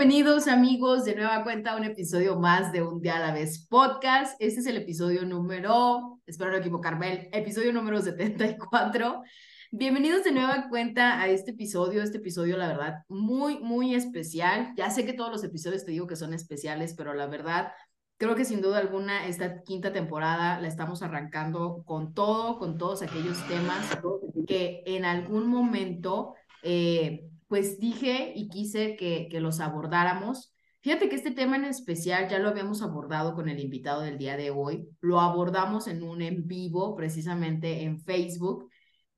Bienvenidos amigos de nueva cuenta a un episodio más de Un día a la vez podcast. Este es el episodio número, espero no equivocarme, el episodio número 74. Bienvenidos de nueva cuenta a este episodio, este episodio la verdad muy, muy especial. Ya sé que todos los episodios te digo que son especiales, pero la verdad creo que sin duda alguna esta quinta temporada la estamos arrancando con todo, con todos aquellos temas que en algún momento... Eh, pues dije y quise que, que los abordáramos. Fíjate que este tema en especial ya lo habíamos abordado con el invitado del día de hoy, lo abordamos en un en vivo precisamente en Facebook,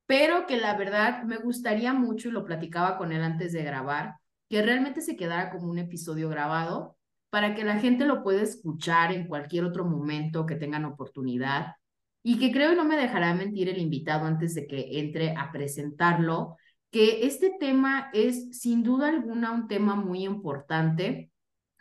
pero que la verdad me gustaría mucho, y lo platicaba con él antes de grabar, que realmente se quedara como un episodio grabado para que la gente lo pueda escuchar en cualquier otro momento que tengan oportunidad y que creo y no me dejará mentir el invitado antes de que entre a presentarlo, que este tema es sin duda alguna un tema muy importante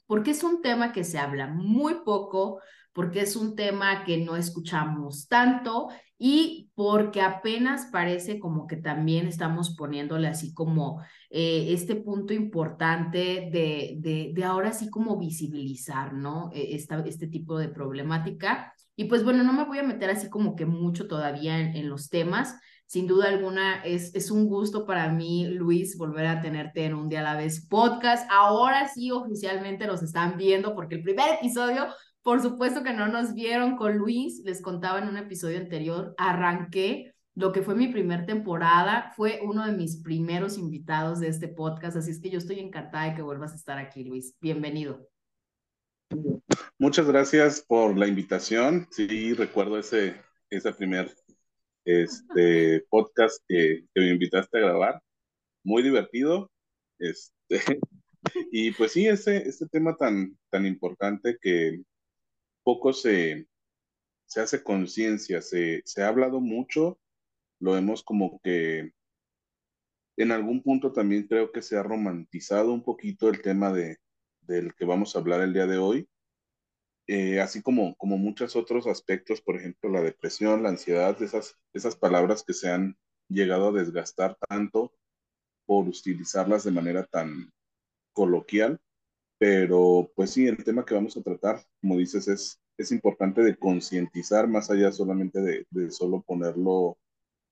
porque es un tema que se habla muy poco, porque es un tema que no escuchamos tanto y porque apenas parece como que también estamos poniéndole así como eh, este punto importante de, de, de, ahora sí como visibilizar, ¿no? E, esta, este tipo de problemática. Y pues bueno, no me voy a meter así como que mucho todavía en, en los temas, sin duda alguna, es, es un gusto para mí, Luis, volver a tenerte en un día a la vez podcast. Ahora sí, oficialmente nos están viendo porque el primer episodio, por supuesto que no nos vieron con Luis, les contaba en un episodio anterior, arranqué lo que fue mi primer temporada, fue uno de mis primeros invitados de este podcast, así es que yo estoy encantada de que vuelvas a estar aquí, Luis. Bienvenido. Muchas gracias por la invitación. Sí, recuerdo ese, ese primer este podcast que, me invitaste a grabar. Muy divertido. Este, y pues sí, ese, este tema tan, tan importante que poco se, se hace conciencia, se, se ha hablado mucho, lo hemos como que en algún punto también creo que se ha romantizado un poquito el tema de, del que vamos a hablar el día de hoy. Eh, así como, como muchos otros aspectos, por ejemplo, la depresión, la ansiedad, esas, esas palabras que se han llegado a desgastar tanto por utilizarlas de manera tan coloquial, pero pues sí, el tema que vamos a tratar, como dices, es, es importante de concientizar más allá solamente de, de solo ponerlo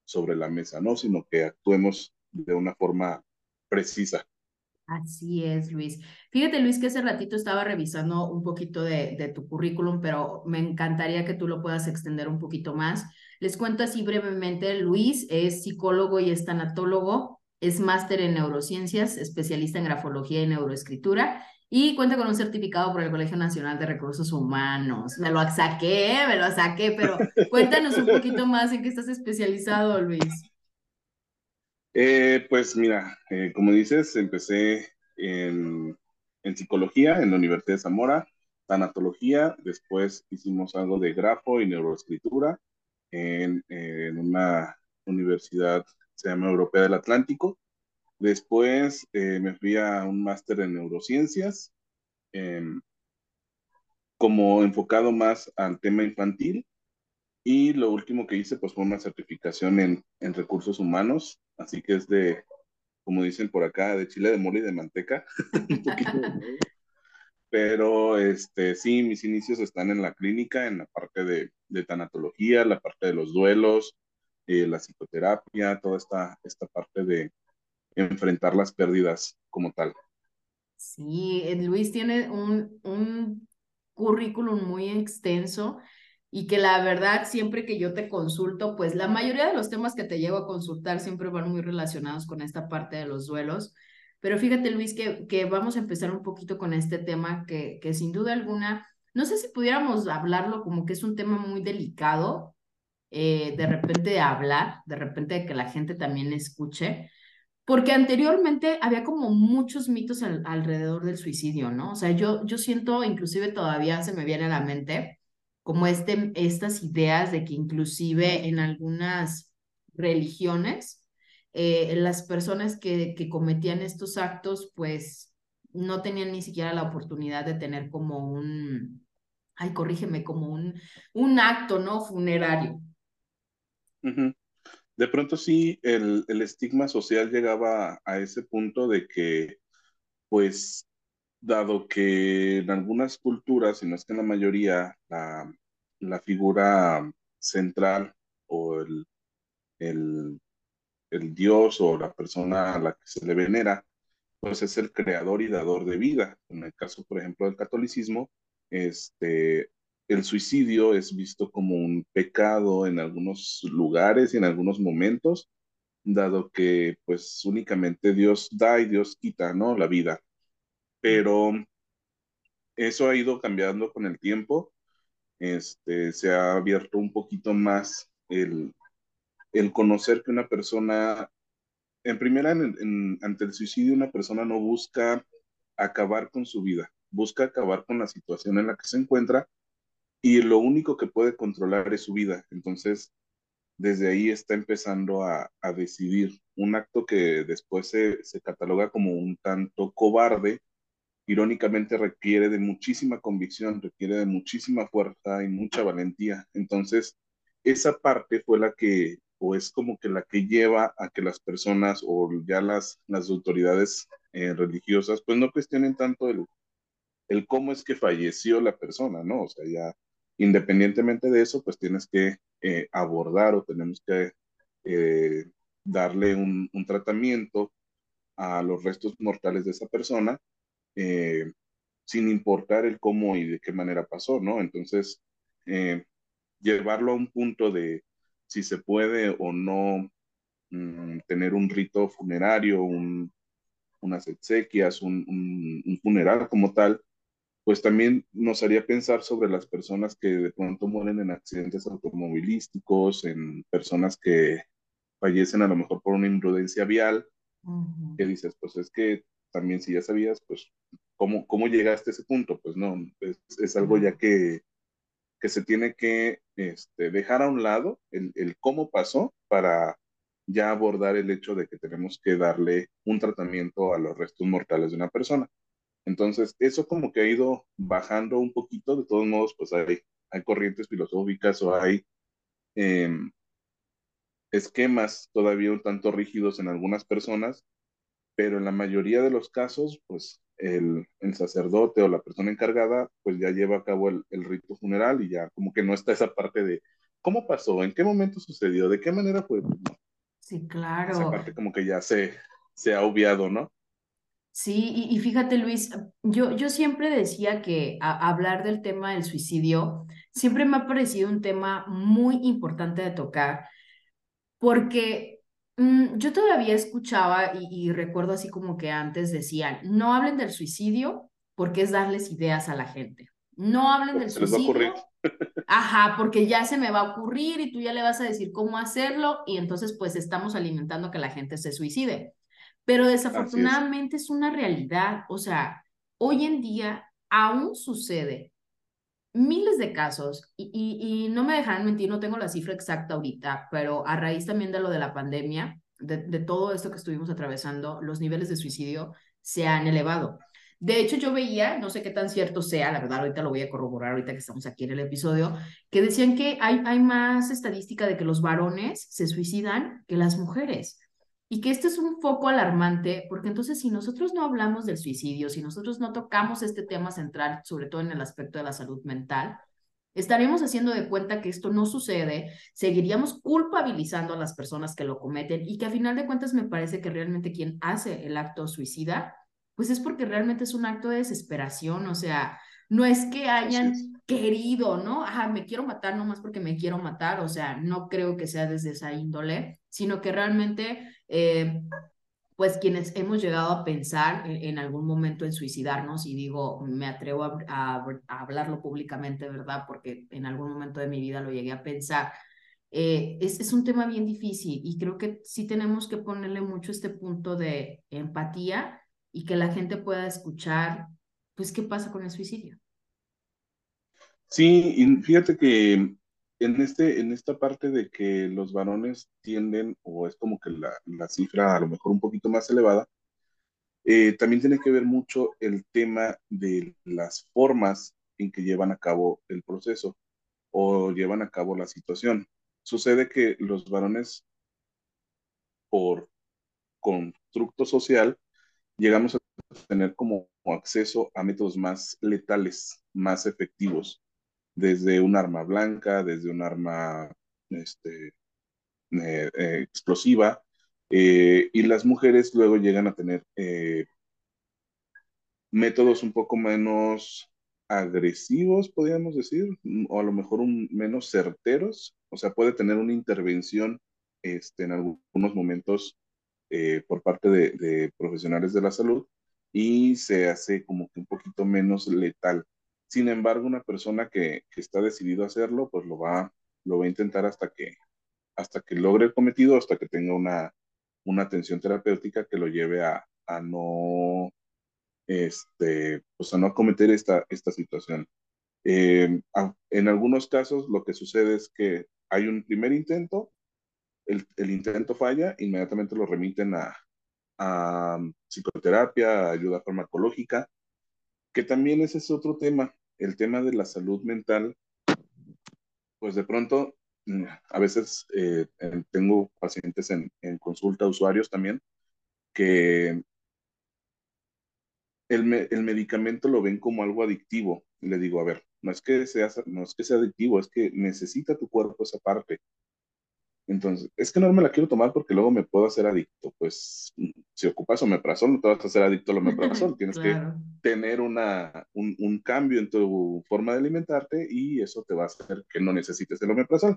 sobre la mesa, ¿no? Sino que actuemos de una forma precisa. Así es, Luis. Fíjate, Luis, que hace ratito estaba revisando un poquito de, de, tu currículum, pero me encantaría que tú lo puedas extender un poquito más. Les cuento así brevemente, Luis es psicólogo y es tanatólogo, es máster en neurociencias, especialista en grafología y neuroescritura, y cuenta con un certificado por el Colegio Nacional de Recursos Humanos. Me lo saqué, me lo saqué, pero cuéntanos un poquito más en qué estás especializado, Luis. Eh, pues mira, eh, como dices, empecé en, psicología en la Universidad de Zamora, tanatología, después hicimos algo de grafo y neuroescritura en, una universidad, se llama Europea del Atlántico. Después eh, me fui a un máster en neurociencias, como enfocado más al tema infantil. Y lo último que hice pues fue una certificación en, en recursos humanos así que es de, como dicen por acá, de chile de mole y de manteca, un poquito Pero este, sí, mis inicios están en la clínica, en la parte de, de tanatología, la parte de los duelos, eh, la psicoterapia, toda esta, esta parte de enfrentar las pérdidas como tal. Sí, Luis tiene un, un currículum muy extenso y que la verdad siempre que yo te consulto, pues la mayoría de los temas que te llevo a consultar siempre van muy relacionados con esta parte de los duelos. Pero fíjate, Luis, que, que vamos a empezar un poquito con este tema que, que sin duda alguna, no sé si pudiéramos hablarlo como que es un tema muy delicado, eh, de repente de hablar, de repente de que la gente también escuche, porque anteriormente había como muchos mitos alrededor del suicidio, ¿no? O sea, yo, yo siento, inclusive todavía se me viene a la mente, como este, estas ideas de que inclusive en algunas religiones, eh, las personas que, que cometían estos actos, pues no tenían ni siquiera la oportunidad de tener como un, ay, corrígeme, como un, un acto, ¿no? Funerario. De pronto sí, el, el, estigma social llegaba a ese punto de que, pues, dado que en algunas culturas, y no es que en la mayoría, la, la figura central o el, el, el dios o la persona a la que se le venera, pues es el creador y dador de vida. En el caso, por ejemplo, del catolicismo, este, el suicidio es visto como un pecado en algunos lugares y en algunos momentos, dado que pues únicamente Dios da y Dios quita, ¿no? La vida. Pero eso ha ido cambiando con el tiempo. Este, se ha abierto un poquito más el, el conocer que una persona, en primera, ante el suicidio, una persona no busca acabar con su vida, busca acabar con la situación en la que se encuentra y lo único que puede controlar es su vida. Entonces, desde ahí está empezando a, a decidir un acto que después se, se, cataloga como un tanto cobarde, irónicamente requiere de muchísima convicción, requiere de muchísima fuerza y mucha valentía. Entonces, esa parte fue la que, o es como que la que lleva a que las personas o ya las, las autoridades eh, religiosas, pues no cuestionen tanto el, el cómo es que falleció la persona, ¿no? O sea, ya independientemente de eso, pues tienes que eh, abordar o tenemos que eh, darle un, un, tratamiento a los restos mortales de esa persona, eh, sin importar el cómo y de qué manera pasó, ¿no? Entonces, llevarlo a un punto de si se puede o no mm, tener un rito funerario, un, unas exequias, un, un, un, funeral como tal, pues también nos haría pensar sobre las personas que de pronto mueren en accidentes automovilísticos, en personas que fallecen a lo mejor por una imprudencia vial, uh -huh. que dices, pues es que también si ya sabías, pues, ¿cómo, cómo llegaste a ese punto? Pues no, es, es algo ya que, que se tiene que este, dejar a un lado el, el cómo pasó para ya abordar el hecho de que tenemos que darle un tratamiento a los restos mortales de una persona. Entonces, eso como que ha ido bajando un poquito, de todos modos, pues hay, hay corrientes filosóficas o hay eh, esquemas todavía un tanto rígidos en algunas personas, pero en la mayoría de los casos, pues el, el sacerdote o la persona encargada, pues ya lleva a cabo el, el, rito funeral y ya como que no está esa parte de cómo pasó, en qué momento sucedió, de qué manera fue. Sí, claro. Esa parte como que ya se, se ha obviado, ¿no? Sí, y, y, fíjate Luis, yo, yo siempre decía que a, hablar del tema del suicidio siempre me ha parecido un tema muy importante de tocar, porque mmm, yo todavía escuchaba y, y, recuerdo así como que antes decían, no hablen del suicidio porque es darles ideas a la gente. No hablen del se suicidio. Les va a ocurrir. Ajá, porque ya se me va a ocurrir y tú ya le vas a decir cómo hacerlo y entonces pues estamos alimentando que la gente se suicide. Pero desafortunadamente es. es. una realidad. O sea, hoy en día aún sucede miles de casos y, y, no me dejan mentir, no tengo la cifra exacta ahorita, pero a raíz también de lo de la pandemia, de, de todo esto que estuvimos atravesando, los niveles de suicidio se han elevado. De hecho, yo veía, no sé qué tan cierto sea, la verdad, ahorita lo voy a corroborar, ahorita que estamos aquí en el episodio, que decían que hay, hay más estadística de que los varones se suicidan que las mujeres. Y que este es un foco alarmante, porque entonces si nosotros no hablamos del suicidio, si nosotros no tocamos este tema central, sobre todo en el aspecto de la salud mental, estaremos haciendo de cuenta que esto no sucede, seguiríamos culpabilizando a las personas que lo cometen y que a final de cuentas me parece que realmente quien hace el acto suicida, pues es porque realmente es un acto de desesperación, o sea, no es que hayan sí. Querido, ¿no? Ajá, me quiero matar nomás porque me quiero matar, o sea, no creo que sea desde esa índole, sino que realmente, eh, pues quienes hemos llegado a pensar en, en, algún momento en suicidarnos, y digo, me atrevo a, a, a, hablarlo públicamente, ¿verdad? Porque en algún momento de mi vida lo llegué a pensar. Eh, es, es un tema bien difícil y creo que sí tenemos que ponerle mucho este punto de empatía y que la gente pueda escuchar, pues, qué pasa con el suicidio. Sí, y fíjate que en, este, en esta parte de que los varones tienden, o es como que la, la cifra a lo mejor un poquito más elevada, eh, también tiene que ver mucho el tema de las formas en que llevan a cabo el proceso o llevan a cabo la situación. Sucede que los varones, por constructo social, llegamos a tener como acceso a métodos más letales, más efectivos, desde un arma blanca, desde un arma este, eh, eh, explosiva, eh, y las mujeres luego llegan a tener métodos un poco menos agresivos, podríamos decir, o a lo mejor menos certeros, o sea, puede tener una intervención este, en algunos momentos por parte de, de profesionales de la salud y se hace como que un poquito menos letal. Sin embargo, una persona que, que está decidido a hacerlo, pues lo va, lo va a intentar hasta que, hasta que logre el cometido, hasta que tenga una, una atención terapéutica que lo lleve a, a no, este, pues a no cometer esta, esta situación. Eh, en algunos casos lo que sucede es que hay un primer intento, el, el intento falla, inmediatamente lo remiten a, a psicoterapia, ayuda farmacológica, que también ese es otro tema, el tema de la salud mental, pues de pronto, mm, a veces eh, tengo pacientes en, en, consulta, usuarios también, que el, el, medicamento lo ven como algo adictivo. Le digo, a ver, no es, que sea, no es que sea adictivo, es que necesita tu cuerpo esa parte. Entonces, es que no me la quiero tomar porque luego me puedo hacer adicto. Pues si ocupas omeprazol, no te vas a hacer adicto al omeprazol. Tienes que tener una, un, un, cambio en tu forma de alimentarte y eso te va a hacer que no necesites el omeprazol.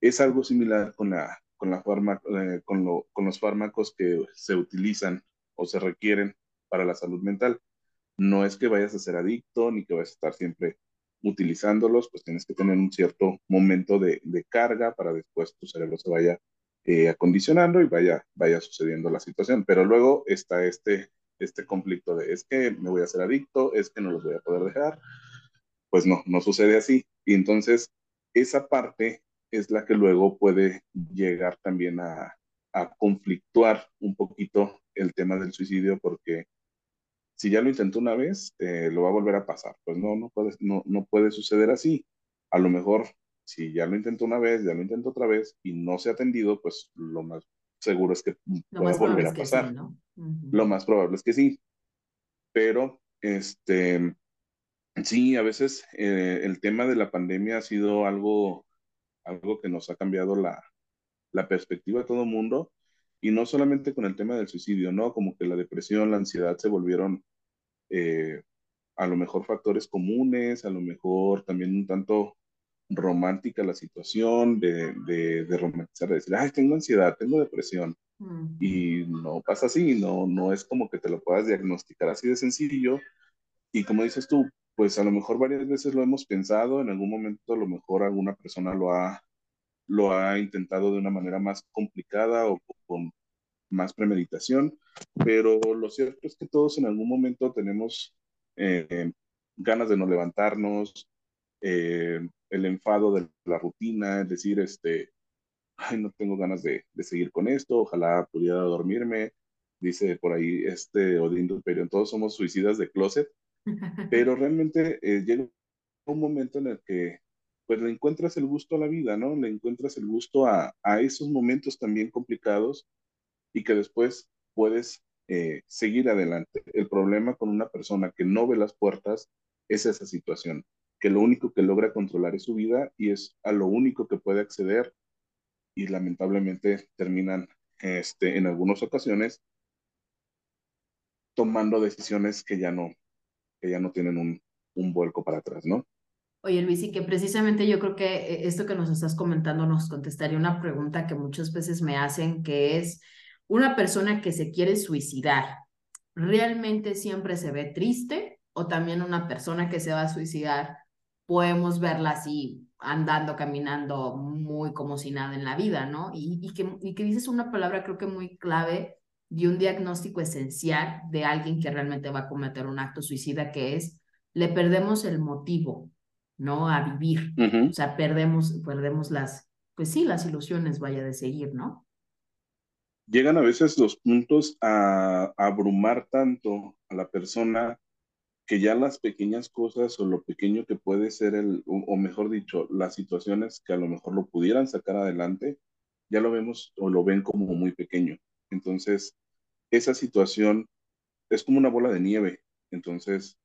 Es algo similar con, la, con, la eh, con, lo, con los fármacos que se utilizan o se requieren para la salud mental. No es que vayas a ser adicto ni que vayas a estar siempre utilizándolos, pues tienes que tener un cierto momento de, carga para después tu cerebro se vaya eh, acondicionando y vaya, vaya sucediendo la situación. Pero luego está este, este conflicto de es que me voy a hacer adicto, es que no los voy a poder dejar. Pues no, no sucede así. Y entonces esa parte es la que luego puede llegar también a conflictuar un poquito el tema del suicidio porque si ya lo intentó una vez, eh, lo va a volver a pasar. Pues no, no puede, no, no puede suceder así. A lo mejor, si ya lo intentó una vez, ya lo intentó otra vez y no se ha atendido, pues lo más seguro es que lo pueda volver a pasar. Sí, ¿no? uh -huh. Lo más probable es que sí. Pero, este, sí, a veces eh, el tema de la pandemia ha sido algo, algo que nos ha cambiado la, la perspectiva de todo el mundo y no solamente con el tema del suicidio, ¿no? Como que la depresión, la ansiedad se volvieron eh, a lo mejor factores comunes, a lo mejor también un tanto romántica la situación de, de, de romantizar, de decir, ay, tengo ansiedad, tengo depresión. Mm. Y no pasa así, no, no es como que te lo puedas diagnosticar así de sencillo. Y como dices tú, pues a lo mejor varias veces lo hemos pensado, en algún momento a lo mejor alguna persona lo ha lo ha intentado de una manera más complicada o con más premeditación, pero lo cierto es que todos en algún momento tenemos eh, ganas de no levantarnos, eh, el enfado de la rutina, es decir, este, ay, no tengo ganas de, de, seguir con esto, ojalá pudiera dormirme, dice por ahí este Odín pero todos somos suicidas de closet, pero realmente eh, llega un momento en el que pues le encuentras el gusto a la vida, ¿no? Le encuentras el gusto a, a esos momentos también complicados y que después puedes eh, seguir adelante. El problema con una persona que no ve las puertas es esa situación, que lo único que logra controlar es su vida y es a lo único que puede acceder y lamentablemente terminan este, en algunas ocasiones tomando decisiones que ya no, que ya no tienen un, un vuelco para atrás, ¿no? Oye, Luis, y que precisamente yo creo que eh, esto que nos estás comentando nos contestaría una pregunta que muchas veces me hacen, que es, una persona que se quiere suicidar, ¿realmente siempre se ve triste? O también una persona que se va a suicidar, podemos verla así, andando, caminando, muy como si nada en la vida, ¿no? Y, que, dices una palabra creo que muy clave y un diagnóstico esencial de alguien que realmente va a cometer un acto suicida, que es, le perdemos el motivo ¿no? A vivir. O sea, perdemos, perdemos las, pues sí, las ilusiones, vaya, de seguir, ¿no? Llegan a veces los puntos a, abrumar tanto a la persona que ya las pequeñas cosas o lo pequeño que puede ser el, o, mejor dicho, las situaciones que a lo mejor lo pudieran sacar adelante, ya lo vemos o lo ven como muy pequeño. Entonces, esa situación es como una bola de nieve. Entonces,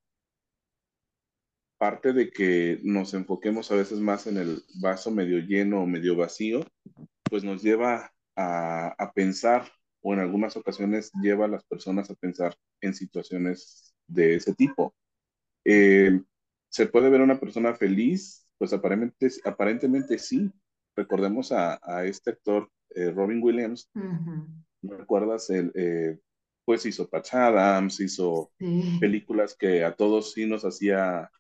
parte de que nos enfoquemos a veces más en el vaso medio lleno o medio vacío, pues nos lleva a, pensar o en algunas ocasiones lleva a las personas a pensar en situaciones de ese tipo. Eh, ¿Se puede ver una persona feliz? Pues aparentemente, aparentemente sí. Recordemos a, este actor, eh, Robin Williams. ¿Me recuerdas? El, eh, pues hizo Patch Adams, hizo películas que a todos sí nos hacía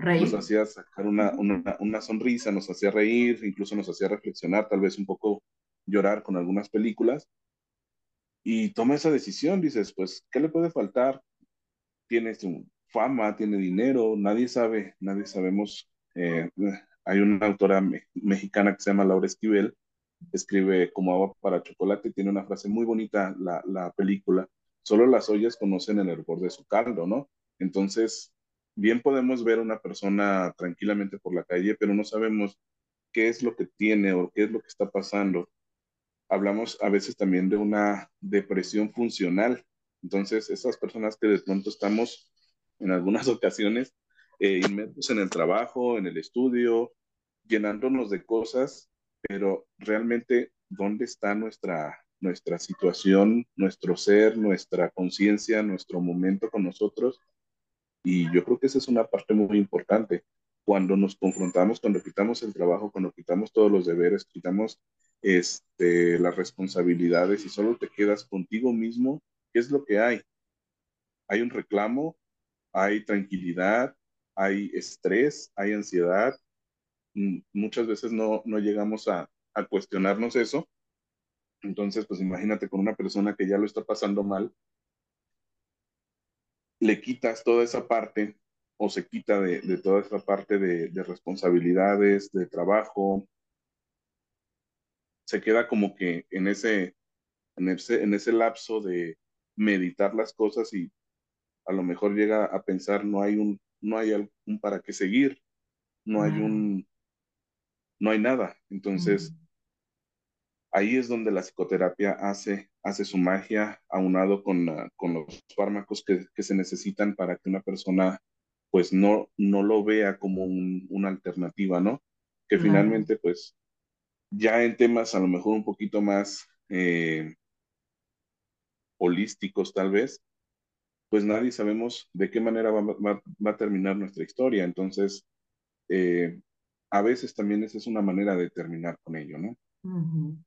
nos hacía sacar una, una, una, sonrisa, nos hacía reír, incluso nos hacía reflexionar, tal vez un poco llorar con algunas películas. Y toma esa decisión, dices, pues, ¿qué le puede faltar? Tiene fama, tiene dinero, nadie sabe, nadie sabemos. Eh, hay una autora mexicana que se llama Laura Esquivel, escribe como agua para chocolate, tiene una frase muy bonita, la, la película, solo las ollas conocen el hervor de su caldo, ¿no? Entonces, bien podemos ver a una persona tranquilamente por la calle, pero no sabemos qué es lo que tiene o qué es lo que está pasando. Hablamos a veces también de una depresión funcional. Entonces, esas personas que de pronto estamos en algunas ocasiones eh, inmersos en el trabajo, en el estudio, llenándonos de cosas, pero realmente, ¿dónde está nuestra, nuestra situación, nuestro ser, nuestra conciencia, nuestro momento con nosotros? Y yo creo que esa es una parte muy importante. Cuando nos confrontamos, cuando quitamos el trabajo, cuando quitamos todos los deberes, quitamos este, las responsabilidades y solo te quedas contigo mismo, ¿qué es lo que hay? Hay un reclamo, hay tranquilidad, hay estrés, hay ansiedad. Mm, muchas veces no, no llegamos a, a cuestionarnos eso. Entonces, pues imagínate con una persona que ya lo está pasando mal, le quitas toda esa parte o se quita de, toda esa parte de, responsabilidades, de trabajo, se queda como que en ese, en ese, en ese lapso de meditar las cosas y a lo mejor llega a pensar no hay un, no hay un para qué seguir, no hay un, no hay nada. Entonces, ahí es donde la psicoterapia hace, hace su magia aunado con, con los fármacos que, que, se necesitan para que una persona pues no, no lo vea como un, una alternativa, ¿no? Que finalmente pues ya en temas a lo mejor un poquito más eh, holísticos tal vez, pues nadie sabemos de qué manera va, va, va a terminar nuestra historia. Entonces, eh, a veces también esa es una manera de terminar con ello, ¿no?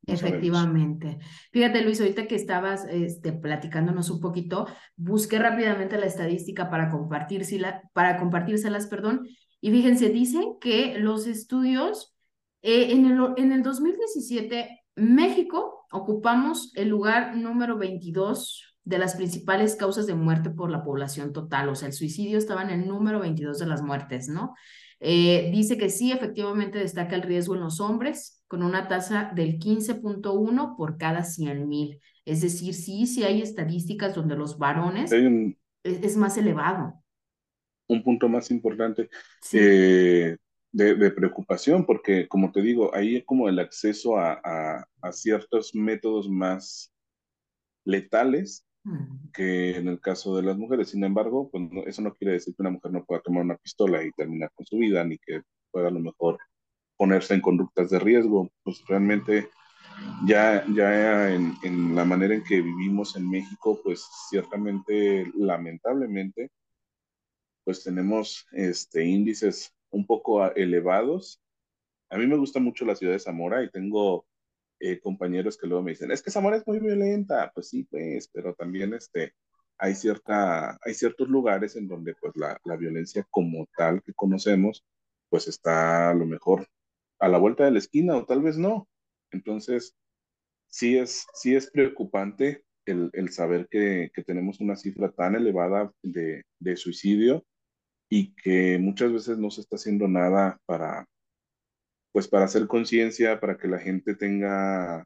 Efectivamente. Fíjate, Luis, ahorita que estabas este, platicándonos un poquito, busqué rápidamente la estadística para, compartírsela, para compartírselas, perdón, y fíjense, dicen que los estudios, eh, en, el, en el 2017, México ocupamos el lugar número 22 de las principales causas de muerte por la población total, o sea, el suicidio estaba en el número 22 de las muertes, ¿no? Eh, dice que sí, efectivamente destaca el riesgo en los hombres, con una tasa del 15.1 por cada 100 mil. Es decir, sí, sí hay estadísticas donde los varones es, más elevado. Un punto más importante eh, de, preocupación, porque como te digo, ahí es como el acceso a, a ciertos métodos más letales que en el caso de las mujeres. Sin embargo, pues eso no quiere decir que una mujer no pueda tomar una pistola y terminar con su vida, ni que pueda a lo mejor ponerse en conductas de riesgo. Pues realmente ya, ya en, en la manera en que vivimos en México, pues ciertamente, lamentablemente, pues tenemos este, índices un poco elevados. A mí me gusta mucho la ciudad de Zamora y tengo eh, compañeros que luego me dicen, es que Zamora es muy violenta, pues sí, pues, pero también este, hay, cierta, hay ciertos lugares en donde pues la, la violencia como tal que conocemos, pues está a lo mejor a la vuelta de la esquina o tal vez no. Entonces, sí es, sí es preocupante el, el saber que, que, tenemos una cifra tan elevada de, de suicidio y que muchas veces no se está haciendo nada para, pues para hacer conciencia, para que la gente tenga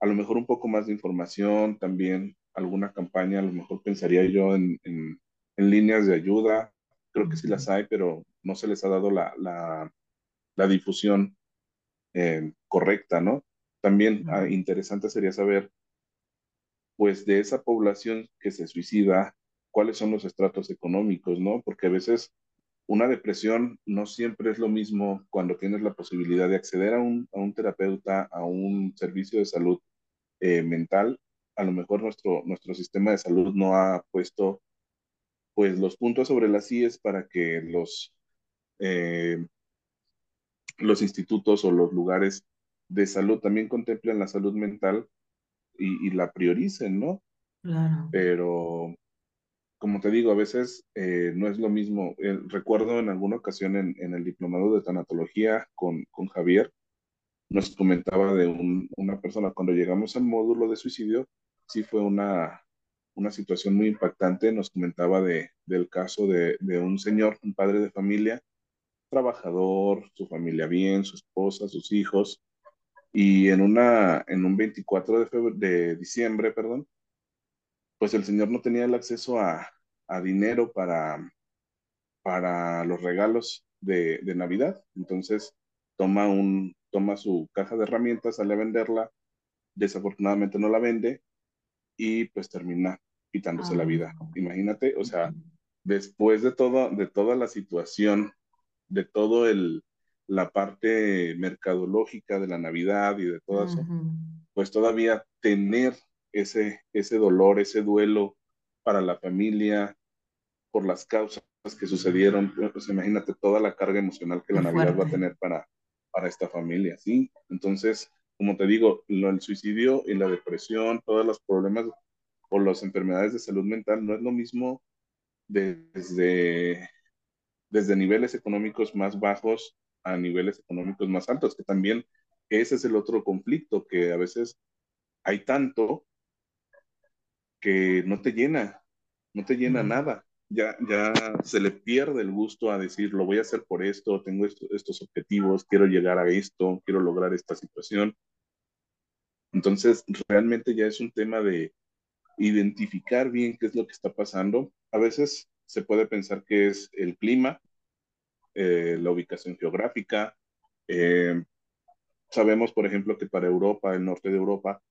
a lo mejor un poco más de información, también alguna campaña, a lo mejor pensaría yo en, en, líneas de ayuda, creo que sí las hay, pero no se les ha dado la, la, la difusión eh, correcta, ¿no? También ah, interesante sería saber, pues, de esa población que se suicida, cuáles son los estratos económicos, ¿no? Porque a veces una depresión no siempre es lo mismo cuando tienes la posibilidad de acceder a un, a un terapeuta, a un servicio de salud eh, mental. A lo mejor nuestro, nuestro sistema de salud no ha puesto pues los puntos sobre las IES para que los, eh, los institutos o los lugares de salud también contemplen la salud mental y, la prioricen, ¿no? Claro. Pero, como te digo, a veces eh, no es lo mismo. recuerdo en alguna ocasión en, el diplomado de tanatología con, Javier, nos comentaba de una persona cuando llegamos al módulo de suicidio, sí fue una, una situación muy impactante. Nos comentaba de, del caso de, de, un señor, un padre de familia, trabajador, su familia bien, su esposa, sus hijos, y en, una, en un 24 de, de diciembre, perdón, pues el señor no tenía el acceso a, a dinero para, para los regalos de, de Navidad. Entonces toma un, toma su caja de herramientas, sale a venderla, desafortunadamente no la vende y pues termina quitándose la vida. Imagínate, o sea, después de todo, de toda la situación, de todo el, la parte mercadológica de la Navidad y de todo eso, pues todavía tener ese, ese dolor, ese duelo para la familia, por las causas que sucedieron, pues imagínate toda la carga emocional que la Navidad va a tener para, para esta familia, ¿sí? Entonces, como te digo, lo, el suicidio y la depresión, todos los problemas o las enfermedades de salud mental no es lo mismo desde, desde niveles económicos más bajos a niveles económicos más altos, que también ese es el otro conflicto, que a veces hay tanto que no te llena, no te llena nada ya, ya se le pierde el gusto a decir, lo voy a hacer por esto, tengo estos objetivos, quiero llegar a esto, quiero lograr esta situación. Entonces, realmente ya es un tema de identificar bien qué es lo que está pasando. A veces se puede pensar que es el clima, eh, la ubicación geográfica. Eh, sabemos, por ejemplo, que para Europa, el norte de Europa,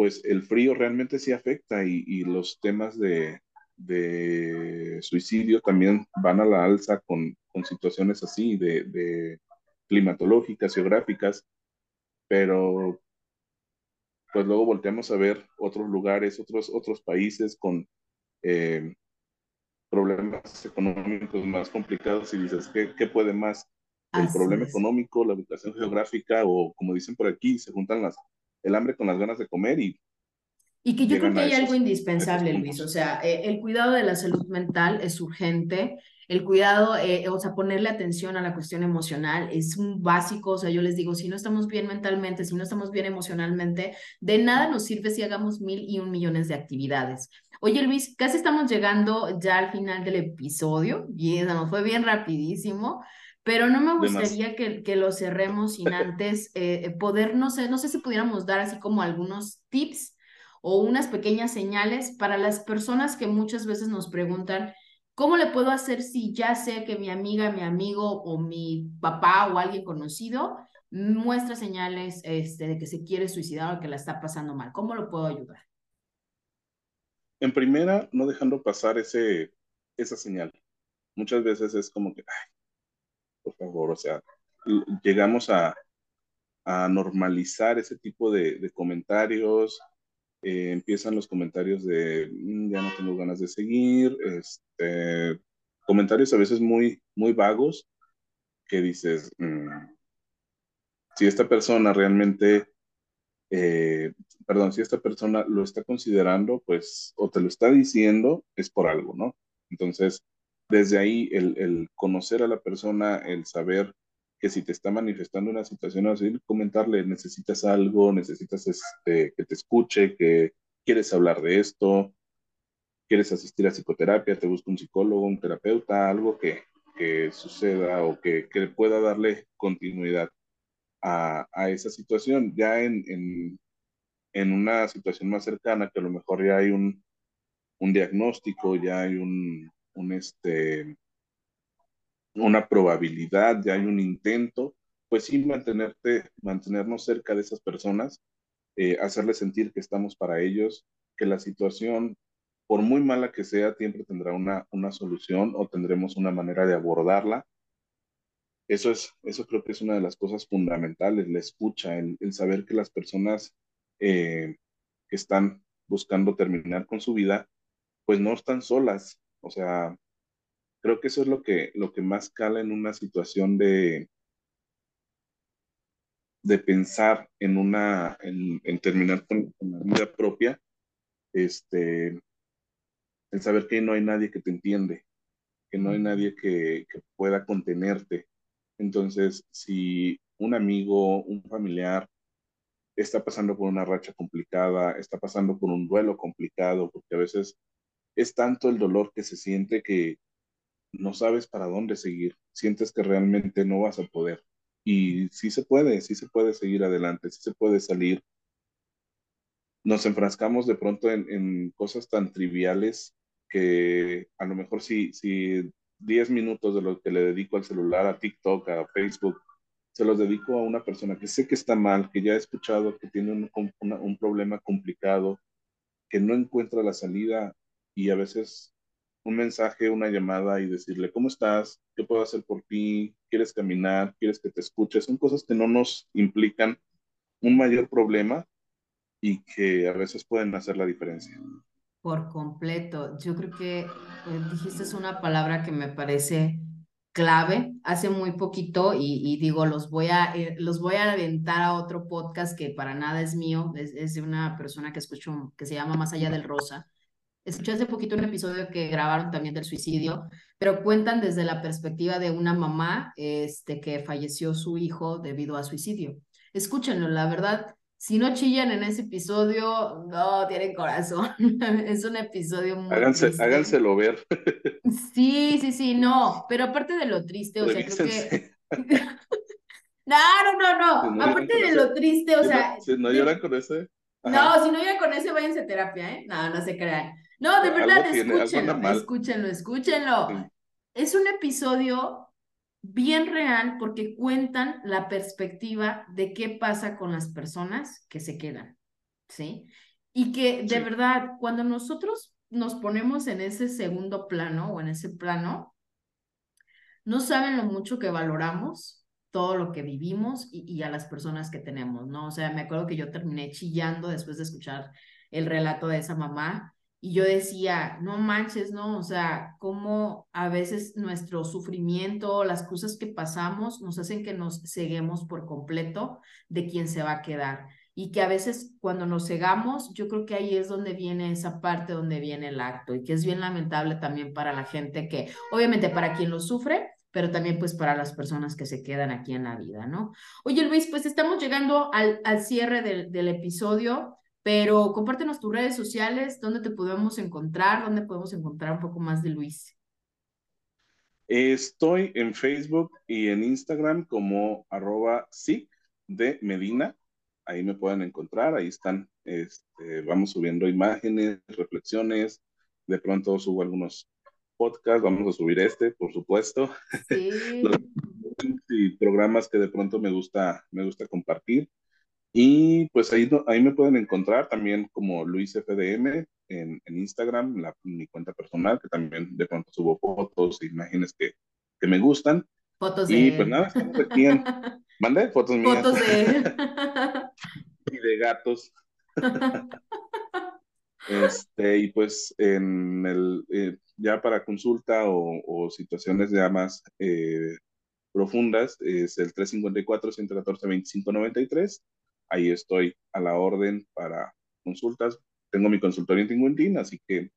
pues el frío realmente sí afecta y los temas de, de suicidio también van a la alza con, con situaciones así de, de, climatológicas, geográficas, pero pues luego volteamos a ver otros lugares, otros, otros países con eh, problemas económicos más complicados y dices, ¿qué, qué puede más? ¿El problema económico, la ubicación geográfica o como dicen por aquí, se juntan las, el hambre con las ganas de comer y y que yo creo que hay algo indispensable, Luis. O sea, eh, el cuidado de la salud mental es urgente. El cuidado, eh, o sea, ponerle atención a la cuestión emocional es un básico. O sea, yo les digo, si no estamos bien mentalmente, si no estamos bien emocionalmente, de nada nos sirve si hagamos mil y un millones de actividades. Oye, Luis, casi estamos llegando ya al final del episodio. Y eso nos fue bien rapidísimo pero no me gustaría que, que, lo cerremos sin antes eh, poder, no sé, no sé si pudiéramos dar así como algunos tips o unas pequeñas señales para las personas que muchas veces nos preguntan, ¿cómo le puedo hacer si ya sé que mi amiga, mi amigo o mi papá o alguien conocido muestra señales este, de que se quiere suicidar o que la está pasando mal? ¿Cómo lo puedo ayudar? En primera, no dejando pasar ese, esa señal. Muchas veces es como que, ay, por favor, o sea, llegamos a, a normalizar ese tipo de, de comentarios, eh, empiezan los comentarios de mm, ya no tengo ganas de seguir, este, comentarios a veces muy, muy vagos que dices, mm, si esta persona realmente, eh, perdón, si esta persona lo está considerando, pues, o te lo está diciendo, es por algo, ¿no? Entonces, desde ahí, el, el conocer a la persona, el saber que si te está manifestando una situación así, comentarle, necesitas algo, necesitas este, que te escuche, que quieres hablar de esto, quieres asistir a psicoterapia, te busca un psicólogo, un terapeuta, algo que, que suceda o que, que, pueda darle continuidad a, a esa situación. Ya en, en, en, una situación más cercana, que a lo mejor ya hay un, un diagnóstico, ya hay un, este, una probabilidad, ya hay un intento, pues sí mantenerte, mantenernos cerca de esas personas, eh, hacerles sentir que estamos para ellos, que la situación por muy mala que sea, siempre tendrá una, una solución o tendremos una manera de abordarla. Eso, es, eso creo que es una de las cosas fundamentales, la escucha, el, saber que las personas eh, que están buscando terminar con su vida, pues no están solas. O sea, creo que eso es lo que, lo que más cala en una situación de, de pensar en una, en, en terminar con, con, la vida propia, este, el saber que no hay nadie que te entiende, que no hay nadie que, que pueda contenerte. Entonces, si un amigo, un familiar está pasando por una racha complicada, está pasando por un duelo complicado, porque a veces es tanto el dolor que se siente que no sabes para dónde seguir, sientes que realmente no vas a poder. Y sí se puede, sí se puede seguir adelante, sí se puede salir. Nos enfrascamos de pronto en, en cosas tan triviales que a lo mejor si, si 10 minutos de lo que le dedico al celular, a TikTok, a Facebook, se los dedico a una persona que sé que está mal, que ya he escuchado que tiene un, un problema complicado, que no encuentra la salida y a veces un mensaje, una llamada y decirle, ¿cómo estás? ¿Qué puedo hacer por ti? ¿Quieres caminar? ¿Quieres que te escuche? Son cosas que no nos implican un mayor problema y que a veces pueden hacer la diferencia. Por completo. Yo creo que eh, dijiste una palabra que me parece clave. Hace muy poquito, y, y digo, los voy, a, eh, los voy a aventar a otro podcast que para nada es mío, es, es, de una persona que escucho, que se llama Más allá del Rosa. Escuché hace poquito un episodio que grabaron también del suicidio, pero cuentan desde la perspectiva de una mamá este, que falleció su hijo debido a suicidio. Escúchenlo, la verdad, si no chillan en ese episodio, no tienen corazón. es un episodio muy Háganse. Háganselo ver. sí, sí, sí, no. Pero aparte de lo triste, o sea, creo que. no, no, no, no. Si no aparte de lo triste, o si sea. No, si no lloran con ese. Ajá. No, si no lloran con ese, váyanse a terapia, ¿eh? No, no se crean. No, de verdad, tiene, escúchenlo, escúchenlo, escúchenlo. Sí. Es un episodio bien real porque cuentan la perspectiva de qué pasa con las personas que se quedan, ¿sí? Y que de sí. verdad, cuando nosotros nos ponemos en ese segundo plano o en ese plano, no saben lo mucho que valoramos todo lo que vivimos y, y, a las personas que tenemos, ¿no? O sea, me acuerdo que yo terminé chillando después de escuchar el relato de esa mamá y yo decía, no manches, ¿no? O sea, cómo a veces nuestro sufrimiento, las cosas que pasamos nos hacen que nos ceguemos por completo de quién se va a quedar. Y que a veces cuando nos cegamos, yo creo que ahí es donde viene esa parte donde viene el acto y que es bien lamentable también para la gente que, obviamente para quien lo sufre, pero también pues para las personas que se quedan aquí en la vida, ¿no? Oye Luis, pues estamos llegando al, al cierre del, del episodio. Pero compártenos tus redes sociales, dónde te podemos encontrar, dónde podemos encontrar un poco más de Luis. Estoy en Facebook y en Instagram como arroba de Medina. Ahí me pueden encontrar, ahí están. Este, vamos subiendo imágenes, reflexiones. De pronto subo algunos podcasts, vamos a subir este, por supuesto. Sí. Los, y programas que de pronto me gusta, me gusta compartir. Y pues ahí, ahí me pueden encontrar también como Luis FDM en, en Instagram, la, mi cuenta personal, que también de pronto subo fotos, imágenes que, que me gustan. Fotos de Y pues nada, estamos aquí en... ¿Mande? Fotos mías. Fotos de y de gatos. este, y pues en el, eh, ya para consulta o, o, situaciones ya más eh, profundas, es el 354-114-2593 ahí estoy a la orden para consultas. Tengo mi consultorio en Tinguentín, así que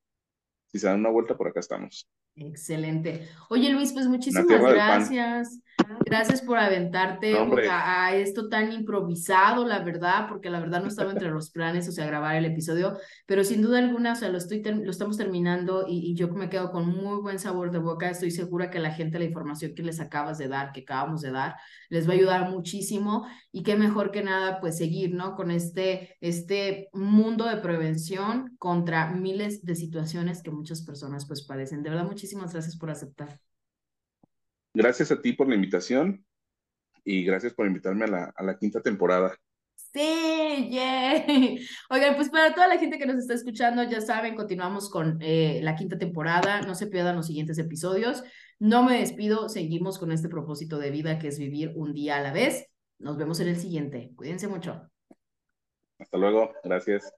si se dan una vuelta, por acá estamos. Excelente. Oye Luis, pues muchísimas gracias. Gracias por aventarte a, esto tan improvisado, la verdad, porque la verdad no estaba entre los planes, o sea, grabar el episodio, pero sin duda alguna, o sea, lo, estoy lo estamos terminando y, y, yo me quedo con muy buen sabor de boca. Estoy segura que la gente, la información que les acabas de dar, que acabamos de dar, les va a ayudar muchísimo y qué mejor que nada, pues seguir, ¿no? Con este, este mundo de prevención contra miles de situaciones que muchas personas pues padecen. De verdad, muchísimas gracias por aceptar. Gracias a ti por la invitación y gracias por invitarme a la, a la quinta temporada. Sí, yay. Oigan, pues para toda la gente que nos está escuchando, ya saben, continuamos con eh, la quinta temporada. No se pierdan los siguientes episodios. No me despido, seguimos con este propósito de vida que es vivir un día a la vez. Nos vemos en el siguiente. Cuídense mucho. Hasta luego, gracias.